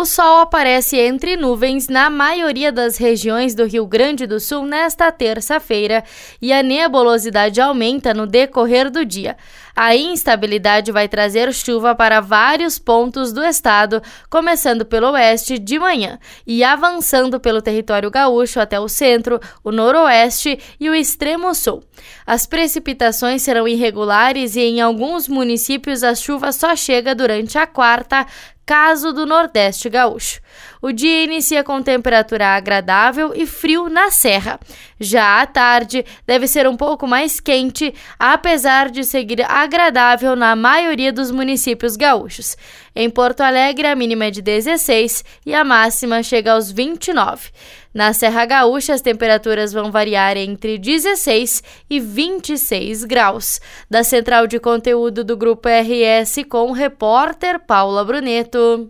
O sol aparece entre nuvens na maioria das regiões do Rio Grande do Sul nesta terça-feira e a nebulosidade aumenta no decorrer do dia. A instabilidade vai trazer chuva para vários pontos do estado, começando pelo oeste de manhã e avançando pelo território gaúcho até o centro, o noroeste e o extremo sul. As precipitações serão irregulares e em alguns municípios a chuva só chega durante a quarta, caso do Nordeste Gaúcho. O dia inicia com temperatura agradável e frio na serra. Já à tarde, deve ser um pouco mais quente, apesar de seguir agradável na maioria dos municípios gaúchos. Em Porto Alegre, a mínima é de 16 e a máxima chega aos 29. Na Serra Gaúcha, as temperaturas vão variar entre 16 e 26 graus. Da central de conteúdo do Grupo RS com o repórter Paula Bruneto.